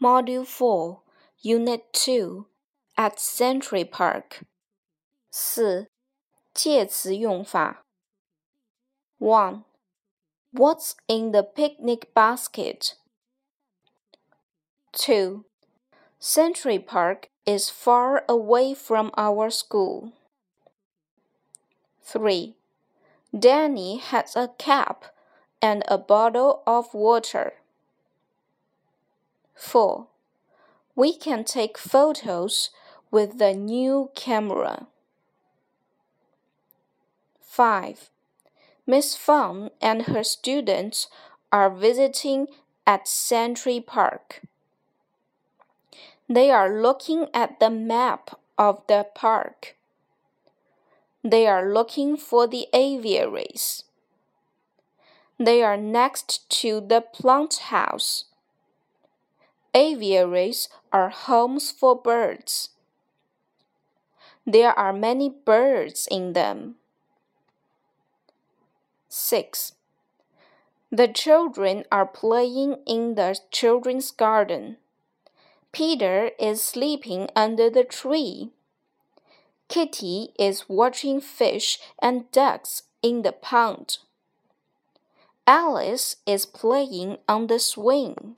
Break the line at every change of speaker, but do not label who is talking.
Module 4, Unit 2 at Century Park. 四、介词用法。One. What's in the picnic basket? 2. Century Park is far away from our school. 3. Danny has a cap and a bottle of water. 4. We can take photos with the new camera. 5. Miss Fang and her students are visiting at Century Park. They are looking at the map of the park. They are looking for the aviaries. They are next to the plant house. Aviaries are homes for birds. There are many birds in them. 6. The children are playing in the children's garden. Peter is sleeping under the tree. Kitty is watching fish and ducks in the pond. Alice is playing on the swing.